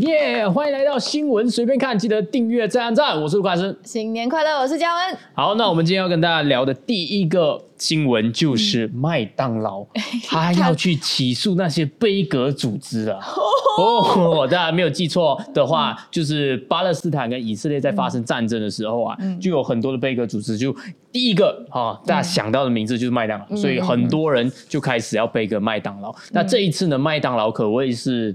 耶欢迎来到新闻随便看，记得订阅、再按赞。我是卢卡斯。新年快乐，我是嘉文。好，那我们今天要跟大家聊的第一个新闻就是麦当劳，他要去起诉那些杯格组织啊。哦，大家没有记错的话，就是巴勒斯坦跟以色列在发生战争的时候啊，就有很多的杯格组织，就第一个啊，大家想到的名字就是麦当劳，所以很多人就开始要背个麦当劳。那这一次呢，麦当劳可谓是。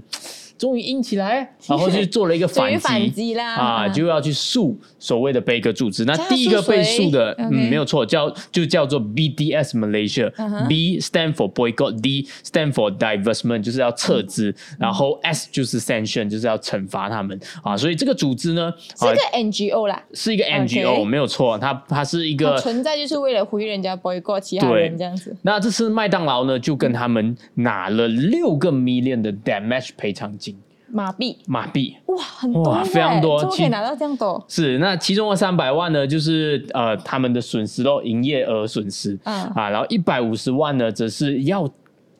终于硬起来，然后就做了一个反击。啦。啊，就要去诉所谓的贝格组织。那第一个被诉的，嗯，没有错，叫就叫做 BDS Malaysia，B stand for boycott，D stand for divestment，就是要撤资，然后 S 就是 sanction，就是要惩罚他们。啊。所以这个组织呢，是一个 NGO 啦，是一个 NGO，没有错，它它是一个存在就是为了呼吁人家 boycott 其他人这样子。那这次麦当劳呢，就跟他们拿了六个 million 的 damage 赔偿金。马币，马币，哇，很多，非常多，怎么可以拿到这样多？是，那其中的三百万呢，就是呃他们的损失咯，营业额损失，嗯啊，然后一百五十万呢，则是要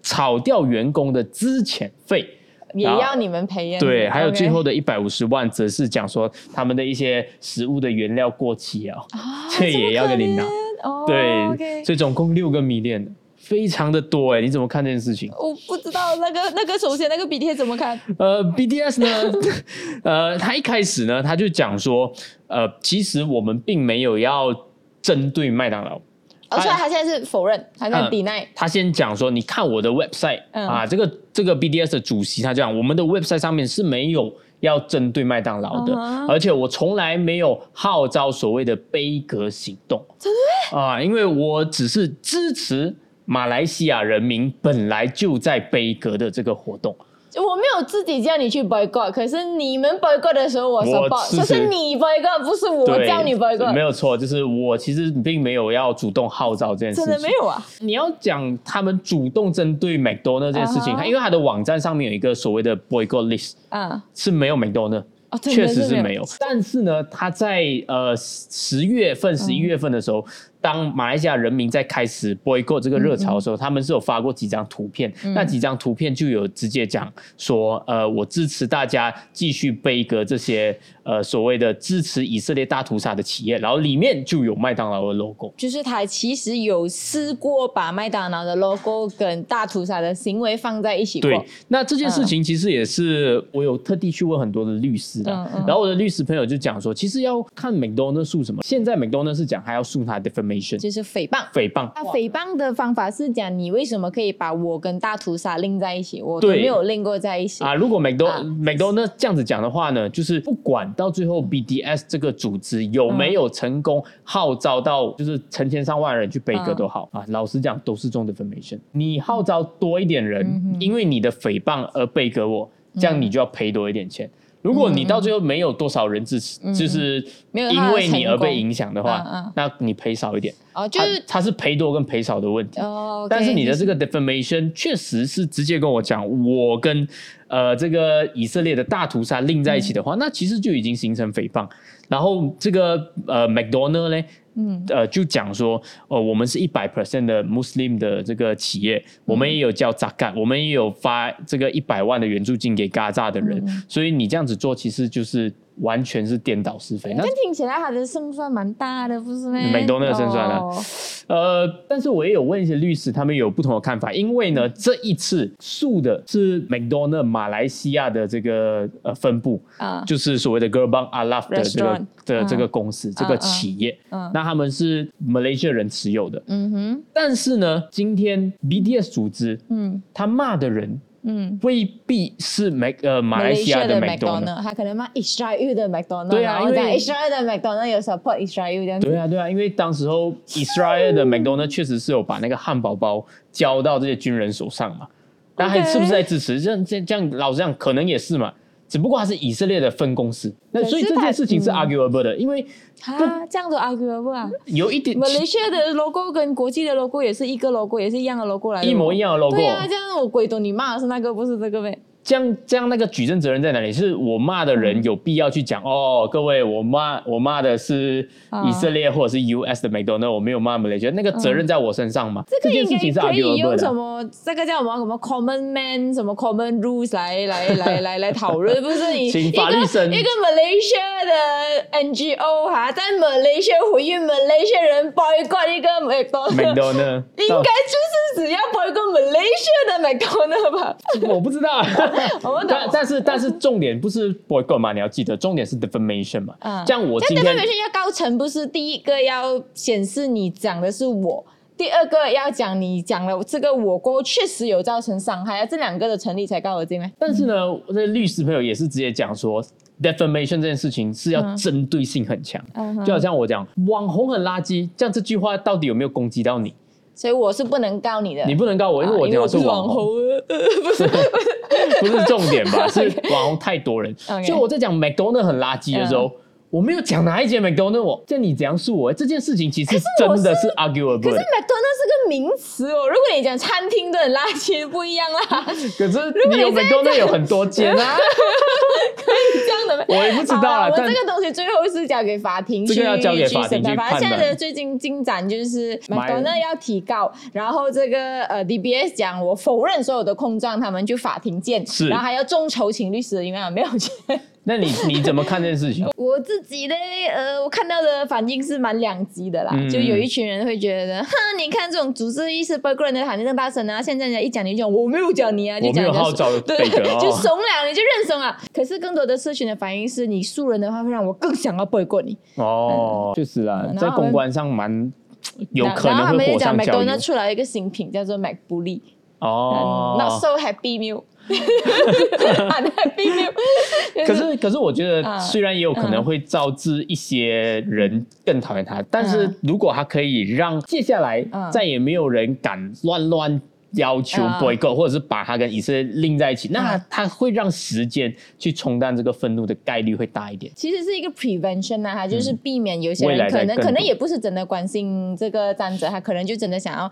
炒掉员工的资遣费，也要你们赔。对，还有最后的一百五十万，则是讲说他们的一些食物的原料过期啊，这也要给你拿。对，所以总共六个迷恋。非常的多哎，你怎么看这件事情？我不知道那个那个首先那个 BTS 怎么看？呃，BTS 呢，呃，他一开始呢，他就讲说，呃，其实我们并没有要针对麦当劳，而且他现在是否认，他在抵赖。他先讲说，你看我的 website 啊，这个这个 BDS 的主席他讲，我们的 website 上面是没有要针对麦当劳的，而且我从来没有号召所谓的杯格行动，真的啊，因为我只是支持。马来西亚人民本来就在悲歌的这个活动，我没有自己叫你去 boycott，可是你们 boycott 的时候我 support，可是你 boycott 不是我叫你 boycott，没有错，就是我其实并没有要主动号召这件事情，真的没有啊。你要讲他们主动针对 McDonald 这件事情，因为他的网站上面有一个所谓的 boycott list，啊，是没有 McDonald，确实是没有，但是呢，他在呃十月份、十一月份的时候。当马来西亚人民在开始 boycott 这个热潮的时候，他们是有发过几张图片，那几张图片就有直接讲说，呃，我支持大家继续背个这些呃所谓的支持以色列大屠杀的企业，然后里面就有麦当劳的 logo，就是他其实有试过把麦当劳的 logo 跟大屠杀的行为放在一起对，那这件事情其实也是我有特地去问很多的律师的，然后我的律师朋友就讲说，其实要看美多那诉什么，现在美多那是讲还要诉他 defamation。就是诽谤，诽谤。他诽谤的方法是讲你为什么可以把我跟大屠杀拎在一起？我都没有拎过在一起啊。如果美多美多那这样子讲的话呢，就是不管到最后 BDS 这个组织有没有成功号召到就是成千上万人去背歌都好啊，老实讲都是中的 defamation。你号召多一点人，因为你的诽谤而背歌我，这样你就要赔多一点钱。如果你到最后没有多少人支持，就是因为你而被影响的话，那你赔少一点。哦，就是他是赔多跟赔少的问题。哦，但是你的这个 defamation 确实是直接跟我讲，我跟呃这个以色列的大屠杀另在一起的话，那其实就已经形成诽谤。然后这个呃 McDonald 呢？嗯，呃，就讲说，哦，我们是一百 percent 的 Muslim 的这个企业，我们也有叫扎干，我们也有发这个一百万的援助金给嘎扎的人，所以你这样子做，其实就是。完全是颠倒是非，那听起来他的胜算蛮大的，不是吗？美东那个胜算呢？呃，但是我也有问一些律师，他们有不同的看法，因为呢，这一次诉的是 McDonald 马来西亚的这个呃分部啊，就是所谓的 Gerbang Alaf 的这个的这个公司这个企业，那他们是 Malaysia 人持有的，嗯哼，但是呢，今天 BDS 组织，嗯，他骂的人。嗯，未必是美呃马来西亚的麦当劳，他可能骂 Israel 的麦当劳。对啊，因为 Israel 的麦当劳有 support Israel 这样子。对啊，对啊，因为当时候 Israel 的麦当劳确实是有把那个汉堡包交到这些军人手上嘛，但还是不是在支持？这样这样老实讲，可能也是嘛。只不过它是以色列的分公司，那所以这件事情是 arguable 的，因为啊这样子 arguable 啊，有一点。马来西亚的 logo 跟国际的 logo 也是一个 logo，也是一样的 logo 来，一模一样的 logo。对啊，这样我鬼懂你骂的是那个，不是这个呗？这样这样那个举证责任在哪里？是我骂的人有必要去讲哦，各位，我骂我骂的是以色列或者是 US 的 McDonald，我没有骂马来西亚，那个责任在我身上吗？这件事情是可以用什么？这个叫什么什么 common man 什么 common rules 来来来来来讨论？不是你 一个一个马来西亚的 NGO 哈，在马来西亚呼吁马来西亚人 boycott 一个 McDonald，应该就是只要 boycott 马来西亚的 McDonald 吧？我不知道。但但是但是重点不是 boycott 嘛？你要记得，重点是 defamation 嘛。嗯，这样我今天 defamation 要高层，不是第一个要显示你讲的是我，第二个要讲你讲了这个我过后确实有造成伤害啊，这两个的成立才告我进来。但是呢，我的律师朋友也是直接讲说，defamation 这件事情是要针对性很强，嗯就好像我讲网红很垃圾，这样这句话到底有没有攻击到你？所以我是不能告你的，你不能告我，因为我讲的是网红，不是不是重点吧？是网红太多人，所以我在讲 McDonald 很垃圾的时候。我没有讲哪一间 McDonald，我叫你怎样诉我这件事情其实真的是 arguable。可是 McDonald 是个名词哦，如果你讲餐厅的很垃圾，不一样啦。可是你有 McDonald 有很多间啊，可以这样的吗？我也不知道啦。我这个东西最后是交给法庭去要交给法庭去判现在的最近进展就是 McDonald 要提告，然后这个呃 DBS 讲我否认所有的控状，他们就法庭见。是，然后还要众筹请律师，因为没有钱。那你你怎么看这件事情？我自己呢，呃，我看到的反应是蛮两极的啦。就有一群人会觉得，哼，你看这种组织意识，包括人的喊这大声啊，现在人家一讲你讲，我没有讲你啊，就讲你号召对，就怂了，你就认怂啊。可是更多的社群的反应是，你素人的话会让我更想要背过你。哦，就是啦，在公关上蛮有可能会火上浇油。那出来一个新品叫做 Mac 布利哦，Not so happy meal。可是，可是，我觉得虽然也有可能会招致一些人更讨厌他，但是如果他可以让接下来再也没有人敢乱乱要求 boycott，或者是把他跟以色列拎在一起，那他会让时间去冲淡这个愤怒的概率会大一点。其实是一个 prevention 啊，他就是避免有些人可能可能也不是真的关心这个战争，他可能就真的想要。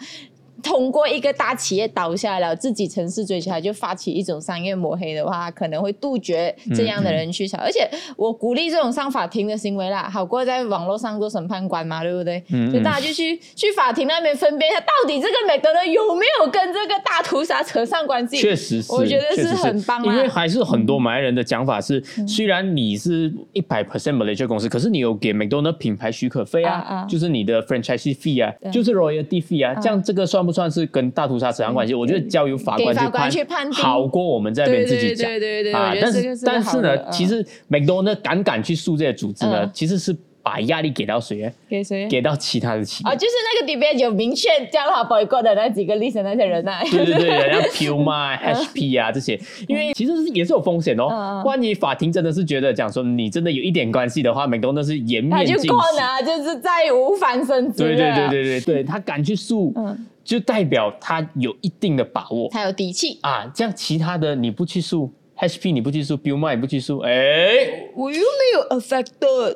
通过一个大企业倒下了，自己城市追起来，就发起一种商业抹黑的话，可能会杜绝这样的人去吵。而且我鼓励这种上法庭的行为啦，好过在网络上做审判官嘛，对不对？所以大家就去去法庭那边分辨一下，到底这个美德呢有没有跟这个大屠杀扯上关系？确实是，我觉得是很棒。因为还是很多马来人的讲法是，虽然你是一百 percent Malaysia 公司，可是你有给 McDonald 品牌许可费啊，就是你的 franchise fee 啊，就是 royalty fee 啊，这样这个算不算是？跟大屠杀扯上关系，我觉得交由法官去判好过我们这边自己讲啊。但是但是呢，其实 McDonald 敢敢去诉这些组织呢，其实是。把压力给到谁？给谁？给到其他的企业啊，就是那个 debate 有明确叫他 boycott 的那几个 list 那些人呐。对对对，人家 Puma、HP 啊这些，因为其实是也是有风险哦。万一法庭真的是觉得讲说你真的有一点关系的话，美东那是颜面尽失，他就就是再无翻身之对对对对对对，他敢去诉，就代表他有一定的把握，他有底气啊。这样其他的你不去输。HP 你不去输 b i l l m 也不去输，哎，我又没有 affect，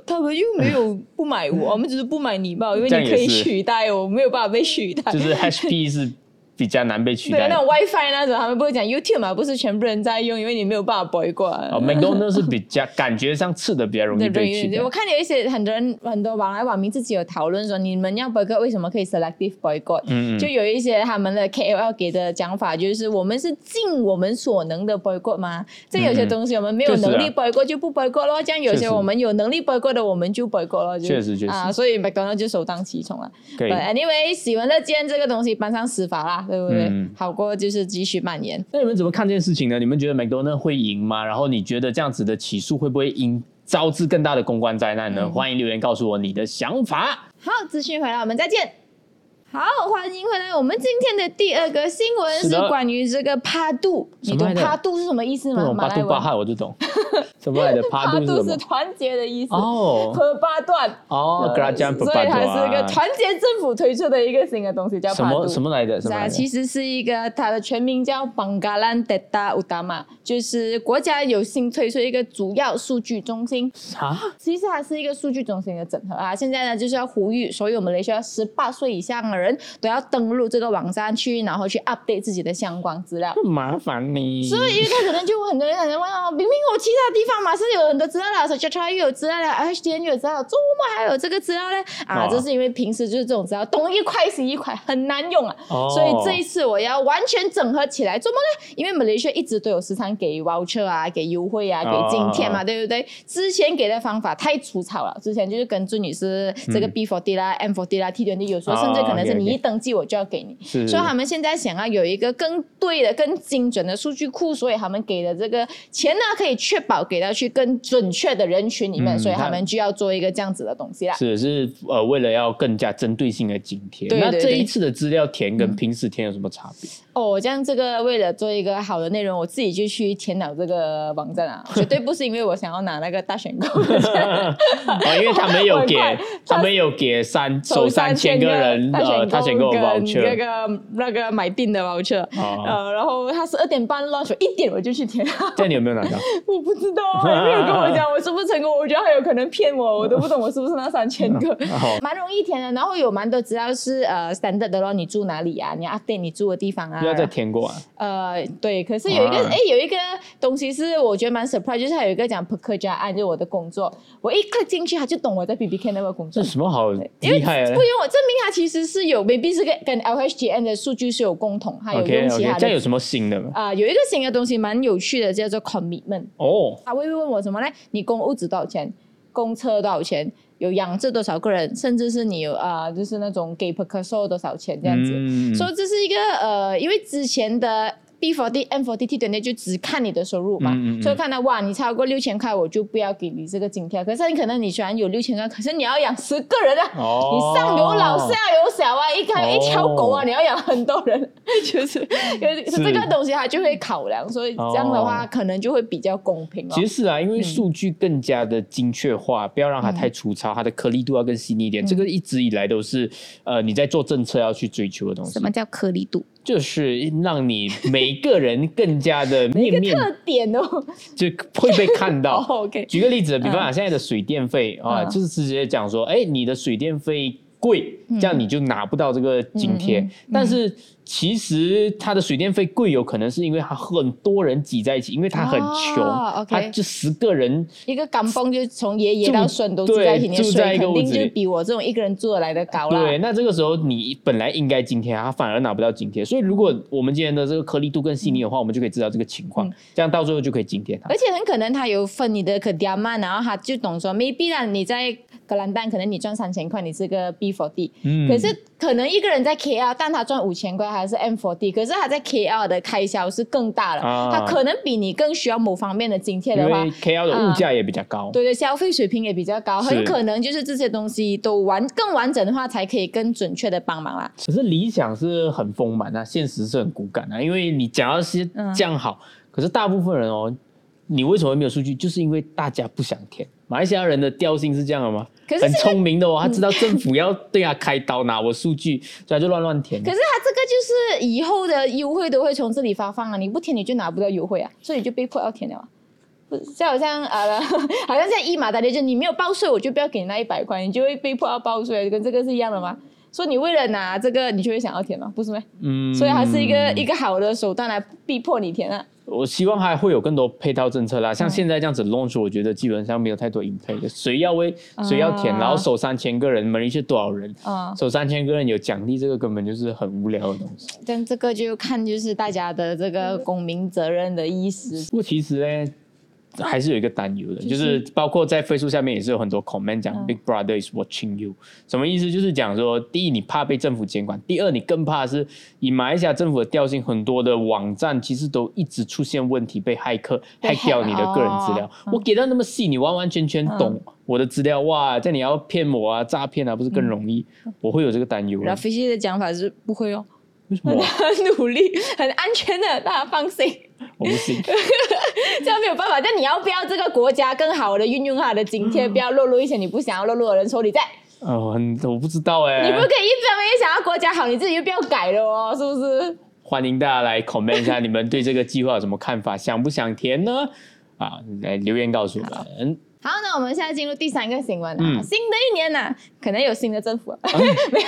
他们又没有不买我，我们只是不买你吧，因为你可以取代我，没有办法被取代，就是 HP 是。比较难被取代。对，那种 WiFi 那种，他们不会讲 YouTube 嘛？不是全部人在用，因为你没有办法播过来。哦，McDonald 是比较感觉上吃的比较容易被取代。我看有一些很多人很多网来网民自己有讨论说，你们要播过为什么可以 selective boycott？嗯嗯。就有一些他们的 KOL 给的讲法，就是我们是尽我们所能的 boycott 吗？这有些东西我们没有能力 boycott 就不 boycott 咯。这样有些我们有能力 boycott 的，我们就 boycott 咯。确实确实。啊，所以 McDonald 就首当其冲了。对，Anyway，喜欢的见这个东西搬上司法啦，对不对？好。不过就是继续蔓延。那你们怎么看这件事情呢？你们觉得 McDonald 会赢吗？然后你觉得这样子的起诉会不会引招致更大的公关灾难呢？欢迎留言告诉我你的想法。好，资讯回来，我们再见。好，欢迎回来。我们今天的第二个新闻是关于这个帕杜。你懂帕杜是什么意思吗？帕杜巴哈我就懂。什么来的？帕杜是团结的意思哦，和巴段哦，所以它是一个团结政府推出的一个新的东西，叫什么什么来的？啊，其实是一个它的全名叫邦加兰德达乌达玛，就是国家有新推出一个主要数据中心啊，其实它是一个数据中心的整合啊。现在呢，就是要呼吁所有我们雷需十八岁以上的人都要登录这个网站去，然后去 update 自己的相关资料。麻烦你，所以因为他可能就很多人可能问哦，明明我其他地方嘛是有很多资料的，说 j a 又有资料了 htn 又有资料，周末还有这个资料呢啊，这是因为平时就是这种资料东一块西一块，很难用啊。所以这一次我要完全整合起来，怎么呢？因为 Malaysia 一直都有时常给 voucher 啊，给优惠啊，给津贴嘛，对不对？之前给的方法太粗糙了，之前就是跟朱女士这个 B for D 啦、M4D 啦、T20，有时候甚至可能是你一登记我就要给你。所以他们现在想要有一个更对的、更精准的数据库，所以他们给的这个钱呢，可以确保给到去更准确的人群里面，所以他们就要做一个这样子的东西啦。是是呃，为了要更加针对性的津贴。那这一次的资料填跟平时填有什么差别？哦，这样这个为了做一个好的内容，我自己就去填了这个网站啊，绝对不是因为我想要拿那个大选购，因为他们有给，他们有给三首三千个人呃大选购 voucher，那个那个买定的 voucher，呃，然后他十二点半 launch，一点我就去填。这样你有没有拿到？我不知道，没有跟我讲我是不是成功，我觉得他有可能骗我，我都不懂我是不是那三千个，蛮容易填的，然后有蛮多资料是呃 standard 的咯，你住哪里啊？你 update 你住的地方啊？要再填过啊？呃，对，可是有一个，哎，有一个东西是我觉得蛮 surprise，就是还有一个讲 p e k 加案，就是我的工作，我一 click 进去，他就懂我在 B B K 那个工作。这什么好厉害啊？不用我证明，他其实是有，maybe 是跟跟 L H G N 的数据是有共同，还有用其他的。这有什么新的吗？啊，有一个新的东西蛮有趣的，叫做 commitment。哦。他会问我什么呢？你公屋值多少钱？公车多少钱？有养这多少个人，甚至是你有啊，就是那种给 per 收多少钱这样子，所以这是一个呃，因为之前的。B for D, M for D, T 等等就只看你的收入嘛，所以看到哇，你超过六千块，我就不要给你这个津贴。可是你可能你虽然有六千块，可是你要养十个人啊，你上有老下有小啊，一看一条狗啊，你要养很多人，就 是这个东西它就会考量，所以这样的话可能就会比较公平。其实是啊，因为数据更加的精确化，不要让它太粗糙，它的颗粒度要更细腻一点。这个一直以来都是呃你在做政策要去追求的东西。什么叫颗粒度？就是让你每个人更加的 面面特点哦，就会被看到。OK，举个例子，比方讲现在的水电费啊，就是直接讲说，哎，你的水电费贵，这样你就拿不到这个津贴，但是。其实它的水电费贵，有可能是因为它很多人挤在一起，因为他很穷，他就十个人一个港风，就从爷爷到孙都住在一起，住在一个屋子，肯定就比我这种一个人住的来的高了。对，那这个时候你本来应该津贴，他反而拿不到津贴。所以如果我们今天的这个颗粒度更细腻的话，我们就可以知道这个情况，这样到最后就可以津贴他。而且很可能他有分你的可掉慢，然后他就懂说，maybe 啊你在格兰丹可能你赚三千块，你是个 B for D，嗯，可是可能一个人在 KL，但他赚五千块。还是 M for D，可是他在 KL 的开销是更大了，他可能比你更需要某方面的津贴的话，KL 的物价也比较高，对对，消费水平也比较高，很可能就是这些东西都完更完整的话，才可以更准确的帮忙啦。可是理想是很丰满啊，现实是很骨感啊，因为你讲要是这样好，可是大部分人哦。你为什么没有数据？就是因为大家不想填。马来西亚人的调性是这样的吗？很聪明的哦，他知道政府要对他开刀拿我数据，所以他就乱乱填。可是他这个就是以后的优惠都会从这里发放啊，你不填你就拿不到优惠啊，所以就被迫要填了。啊就好像呃，好像在一马大跌，就你没有报税，我就不要给你那一百块，你就会被迫要报税，跟这个是一样的吗？说你为了拿这个，你就会想要填吗？不是吗？嗯，所以它是一个一个好的手段来逼迫你填啊。我希望还会有更多配套政策啦，像现在这样子 launch，我觉得基本上没有太多 impact 的。谁要为谁要填，然后守三千个人，门里是多少人？啊，守三千个人有奖励，这个根本就是很无聊的东西。但这个就看就是大家的这个公民责任的意思。不过其实呢。还是有一个担忧的，就是包括在 Facebook 下面也是有很多 comment 讲 Big Brother is watching you，什么意思？就是讲说，第一你怕被政府监管，第二你更怕是以马来西亚政府的调性，很多的网站其实都一直出现问题，被骇客骇掉你的个人资料。我给到那么细，你完完全全懂我的资料，哇，这你要骗我啊，诈骗啊，不是更容易？我会有这个担忧。然后飞机的讲法是不会哦。很努力，很安全的，大家放心。我不信，这样没有办法。但你要不要这个国家更好的运用它的津贴，不要落入一些你不想要落入的人手里？在哦，很我不知道哎。你不可以一方面想要国家好，你自己就不要改了哦，是不是？欢迎大家来 comment 一下，你们对这个计划有什么看法？想不想填呢？啊，来留言告诉我们。好，那我们现在进入第三个新闻啊。新的一年呢，可能有新的政府，没有？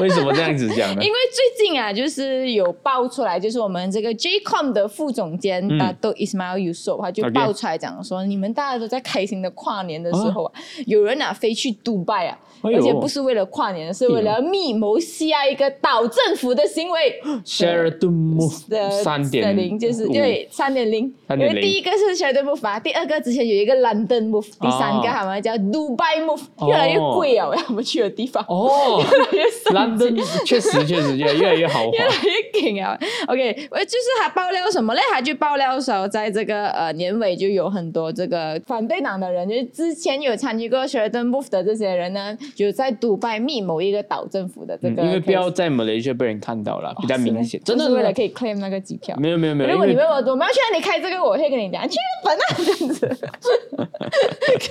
为什么这样子讲呢？因为最近啊，就是有爆出来，就是我们这个 JCOM 的副总监大都 Ismail Yusof，他就爆出来讲说，你们大家都在开心的跨年的时候啊，有人啊飞去杜拜啊。而且不是为了跨年，是为了密谋下一个岛政府的行为。Sheraton Move 的三点零。就是对三点零，因为第一个是 Sheraton Move 啊，第二个之前有一个 London Move，第三个他们叫 Dubai Move，越来越贵啊，我们去的地方哦，越来越 London 确实确实越越来越豪华，越来越紧啊。OK，就是他爆料什么嘞？他就爆料说，在这个呃年尾就有很多这个反对党的人，就是之前有参与过 Sheraton Move 的这些人呢。就在杜拜密谋一个岛政府的这个，因为不要在马来西亚被人看到了，比较明显，真的是为了可以 claim 那个机票。没有没有没有，如果你问我我们要去哪里开这个，我会跟你讲去日本啊这样子，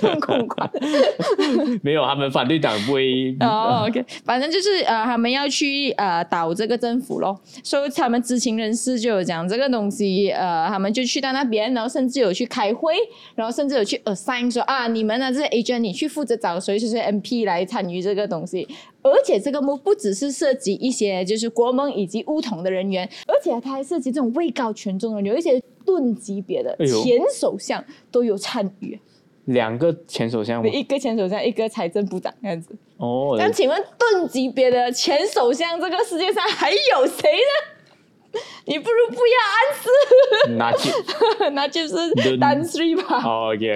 更恐慌。没有，他们反对党哦，OK，反正就是呃，他们要去呃倒这个政府咯，所以他们知情人士就有讲这个东西，呃，他们就去到那边，然后甚至有去开会，然后甚至有去 assign 说啊，你们呢这些 agent 你去负责找谁谁谁 MP 来。参与这个东西，而且这个目不只是涉及一些就是国盟以及乌统的人员，而且它还涉及这种位高权重的，有一些盾级别的前首相都有参与。两个前首相，一个前首相，一个财政部长这样子。哦，那请问盾级别的前首相，这个世界上还有谁呢？你不如不要安斯，那就那就是单 three 吧。OK，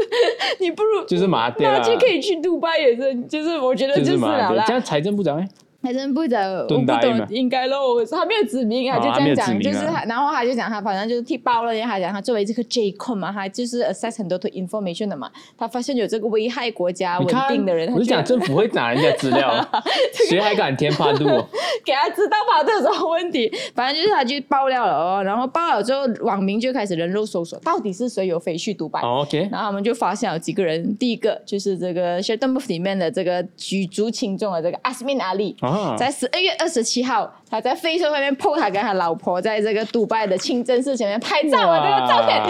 你不如就是马那就可以去杜拜也是，就是我觉得就是了啦。这样财政部长哎。财政部长，我不懂，应该咯，他没有指名啊，就这样讲，就是他，然后他就讲他，反正就是替爆了，他讲他作为这个 J 控嘛，他就是 assess 很多 information 的嘛，他发现有这个危害国家稳定的人，我是讲政府会拿人家资料，谁还敢填趴度？给他知道趴度有什么问题，反正就是他就爆料了哦，然后爆了之后，网民就开始人肉搜索，到底是谁有飞去独白？OK，然后他们就发现有几个人，第一个就是这个 s h e r d o n Move 里面的这个举足轻重的这个 Asmin Ali。在十二月二十七号，他在飞车上面 po 他跟他老婆在这个杜拜的清真寺前面拍照啊，这个照片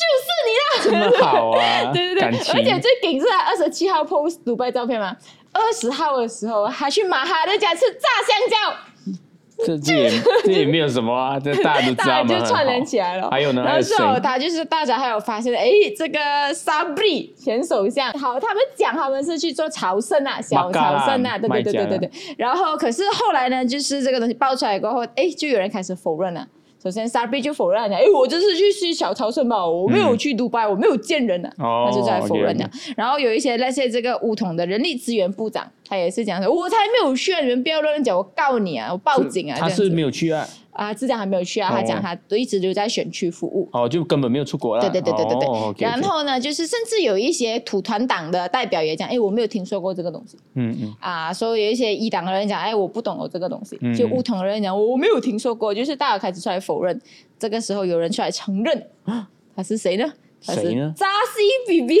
就是你啦，这么好啊！对对对，而且最顶是他二十七号 post 杜拜照片嘛，二十号的时候还去马哈的家吃炸香蕉。这这也这也没有什么啊，这大家都知道嘛，就串联起来了。还有呢，然后他就是大家还有发现，哎，这个 Sabri 前首相，好，他们讲他们是去做朝圣啊，小朝圣啊，对对对对对对。然后可是后来呢，就是这个东西爆出来过后，哎，就有人开始否认了。首先，Sabri 就否认了，哎，我就是去去小朝圣嘛，我没有去杜拜，我没有见人呢，他就在否认了。然后有一些那些这个乌统的人力资源部长，他也是讲说，我才没有去，你们不要乱讲，我告你啊，我报警啊。他是没有去啊。啊，之前还没有去啊。他讲他都一直留在选区服务。哦，就根本没有出国了。对对对对对对。然后呢，就是甚至有一些土团党的代表也讲，哎，我没有听说过这个东西。嗯嗯。啊，所以有一些一党的人讲，哎，我不懂哦这个东西。就乌统的人讲，我没有听说过。就是大家开始出来否认。这个时候有人出来承认，他是谁呢？他是？扎西 B B。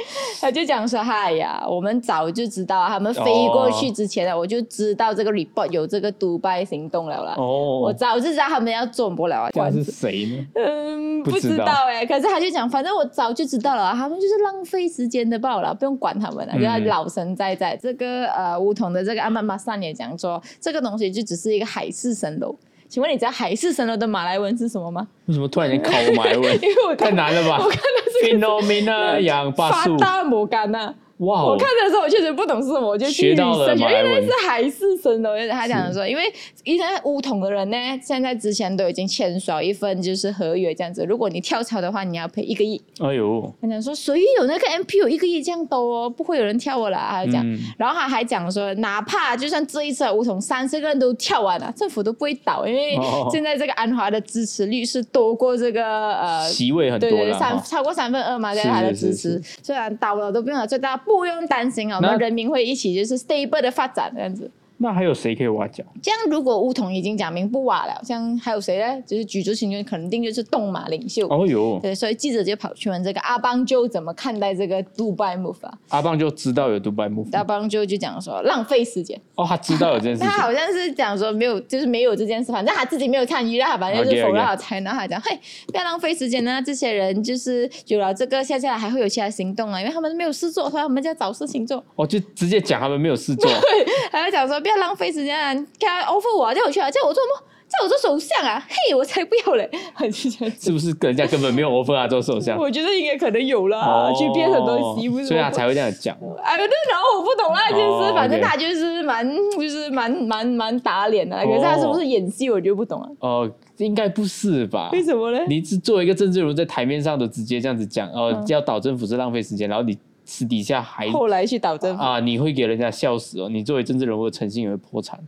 他就讲说：“嗨呀，我们早就知道，他们飞过去之前呢，我就知道这个 report 有这个独拜行动了啦。哦，我早就知道他们要做不了啊。他是谁呢？嗯，不知道哎。可是他就讲，反正我早就知道了，他们就是浪费时间的罢了，不用管他们了，就要老神在在。这个呃，梧桐的这个阿曼马萨也讲说，这个东西就只是一个海市蜃楼。”请问你知道海市蜃楼的马来文是什么吗？为什么突然间考马来文？因为我太难了吧？我看的是 Phenomena 养发大摩干呐。哇！我看的时候我确实不懂是什么，我就去学到了原来是海市蜃楼。他讲的说，因为一些乌统的人呢，现在之前都已经签署一份就是合约这样子，如果你跳槽的话，你要赔一个亿。哎呦！他讲说，谁有那个 MP 有一个亿这样多哦，不会有人跳我了。他讲，然后他还讲说，哪怕就算这一次乌统三十个人都跳完了，政府都不会倒，因为现在这个安华的支持率是多过这个呃席位很多对对，三超过三分二嘛，在他的支持，虽然倒了都不用了，最大。不用担心啊，我们人民会一起就是 stable 的发展这样子。那还有谁可以挖角？这样如果乌统已经讲明不挖了，这样还有谁呢？就是举足轻重，肯定就是动马领袖。哦哟，对，所以记者就跑去问这个阿邦就怎么看待这个杜拜 move 啊？阿邦就知道有杜拜 move，阿邦就就讲说浪费时间。哦，他知道有这件事，他好像是讲说没有，就是没有这件事，反正他自己没有参与，他反正就是否认了才能他讲，嘿，不要浪费时间呢。这些人就是有了这个，接下来还会有其他行动啊，因为他们没有事做，所以他们就要找事情做。哦，就直接讲他们没有事做，对，还要讲说。不要浪费时间啊！他 offer 我叫我去啊，叫我做么？叫我做首相啊？嘿，我才不要嘞！是不是人家根本没有 offer 啊做首相？我觉得应该可能有啦，去变很多西，所以他才会这样讲。哎，对，然后我不懂那件事，反正他就是蛮，就是蛮蛮蛮打脸的。可是他是不是演戏，我就不懂了。哦，应该不是吧？为什么呢？你是作为一个政治人物，在台面上都直接这样子讲，哦，要倒政府是浪费时间，然后你。私底下还后来去导政啊，你会给人家笑死哦！你作为政治人物的诚信也会破产，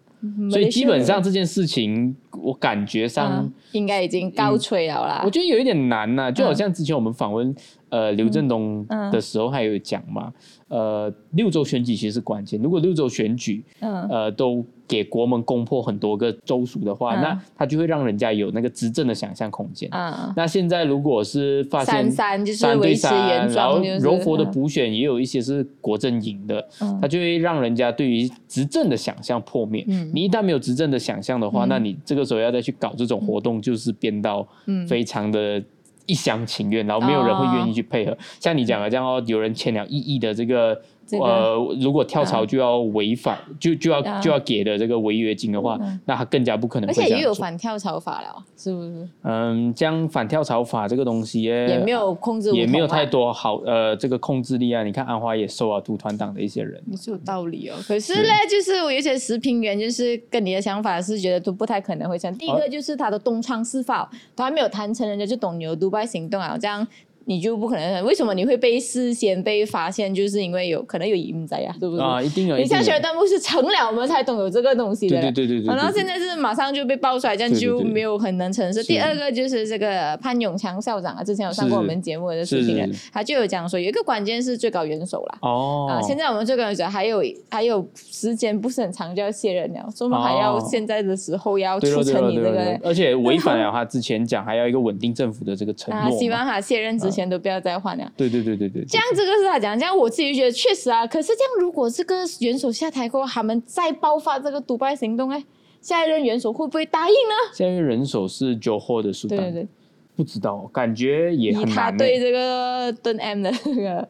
所以基本上这件事情，我感觉上应该已经高吹了啦。我觉得有一点难呐，就好像之前我们访问呃刘振东的时候，还有讲嘛。呃，六州选举其实是关键。如果六州选举，嗯，呃，都给国门攻破很多个州属的话，那他就会让人家有那个执政的想象空间。嗯，那现在如果是发现三对三，然后柔佛的补选也有一些是国政赢的，他就会让人家对于执政的想象破灭。嗯，你一旦没有执政的想象的话，那你这个时候要再去搞这种活动，就是变到非常的。一厢情愿，然后没有人会愿意去配合。像你讲的这样哦，有人签了一亿的这个。呃，如果跳槽就要违反，就就要就要给的这个违约金的话，那他更加不可能。而且也有反跳槽法了，是不是？嗯，将反跳槽法这个东西也没有控制，也没有太多好呃这个控制力啊。你看安华也收啊，独团党的一些人，也是有道理哦。可是呢，就是我有些食品员就是跟你的想法是觉得都不太可能会成。第一个就是他的东窗事发，他还没有谈成，人家就懂牛独拜行动啊，这样。你就不可能？为什么你会被事先被发现？就是因为有可能有隐在呀，对不对？啊，一定有。你下学弹幕是成了，我们才懂有这个东西的。对对对对。然后现在是马上就被爆出来，这样就没有很能成事。第二个就是这个潘永强校长啊，之前有上过我们节目的事情人，他就有讲说，有一个关键是最高元首啦。哦。啊，现在我们最高元首还有还有时间不是很长就要卸任了，所以我们还要现在的时候要促成你这个。而且违反了他之前讲还要一个稳定政府的这个承诺。希望他卸任之前都不要再换了。对对对对对，这样这个是他讲，这样我自己觉得确实啊。可是这样，如果这个元首下台过后，他们再爆发这个独拜行动，哎，下一任元首会不会答应呢？下一任元首是 Joho 的苏丹，对对对，不知道，感觉也很难。他对这个敦 M 的这个，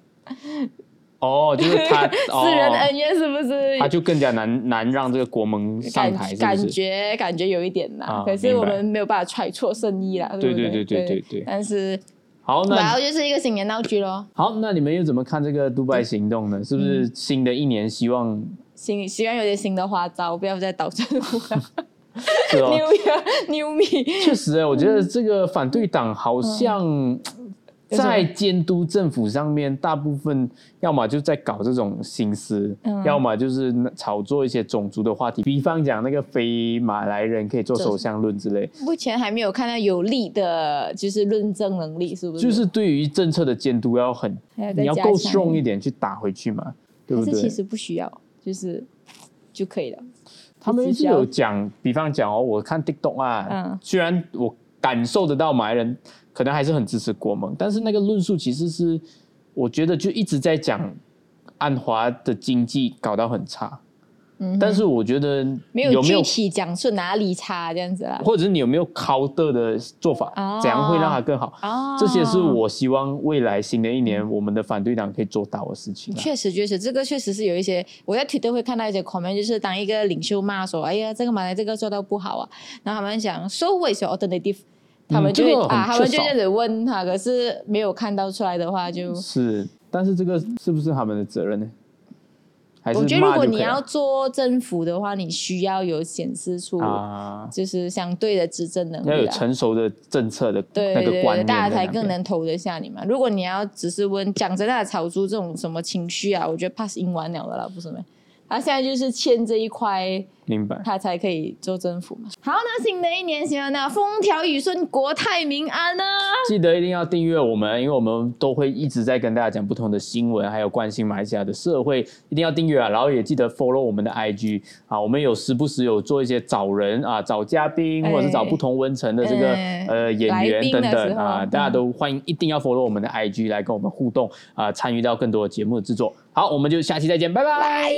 哦，就是他 私人恩怨是不是？他就更加难难让这个国盟上台，感觉感觉有一点难。可是我们没有办法揣测圣意啦，对对对对对对。但是。好，然后就是一个新年闹剧喽。好，那你们又怎么看这个杜拜行动呢？是不是新的一年希望新希望有点新的花招，不要再倒政府了？是哦，New Year New Me。确实哎，我觉得这个反对党好像。在监督政府上面，大部分要么就在搞这种心思，要么就是炒作一些种族的话题，比方讲那个非马来人可以做首相论之类。目前还没有看到有力的，就是论证能力，是不是？就是对于政策的监督要很，你要够 strong 一点去打回去嘛，对不对？其实不需要，就是就可以了。他们是有讲，比方讲哦，我看 TikTok 啊，虽然我感受得到马来人。可能还是很支持国盟，但是那个论述其实是，我觉得就一直在讲安华的经济搞到很差，嗯，但是我觉得没有具体讲出哪里差这样子啊，或者是你有没有 counter 的做法，怎样会让它更好？哦，这些是我希望未来新的一年我们的反对党可以做到的事情。确实，确实，这个确实是有一些我在 Twitter 会看到一些 comment，就是当一个领袖骂说：“哎呀，这个马来这个做到不好啊。”然后他们讲：“So what's your alternative？” 他们就会啊，他们就这样子问他，可是没有看到出来的话，就是，但是这个是不是他们的责任呢？我觉得如果你要做政府的话，你需要有显示出就是相对的执政能力，要有成熟的政策的那个观念，大家才更能投得下你嘛。如果你要只是问讲真的炒出这种什么情绪啊，我觉得怕是赢完了的啦，不是吗？他现在就是欠这一块。明白，他才可以做政府嘛。好，那新的一年，希望那风调雨顺，国泰民安呢。记得一定要订阅我们，因为我们都会一直在跟大家讲不同的新闻，还有关心马来西亚的社会，一定要订阅啊。然后也记得 follow 我们的 IG 啊，我们有时不时有做一些找人啊，找嘉宾，或者是找不同文层的这个呃演员等等啊，大家都欢迎，一定要 follow 我们的 IG 来跟我们互动啊，参与到更多的节目的制作。好我们就下期再见拜拜。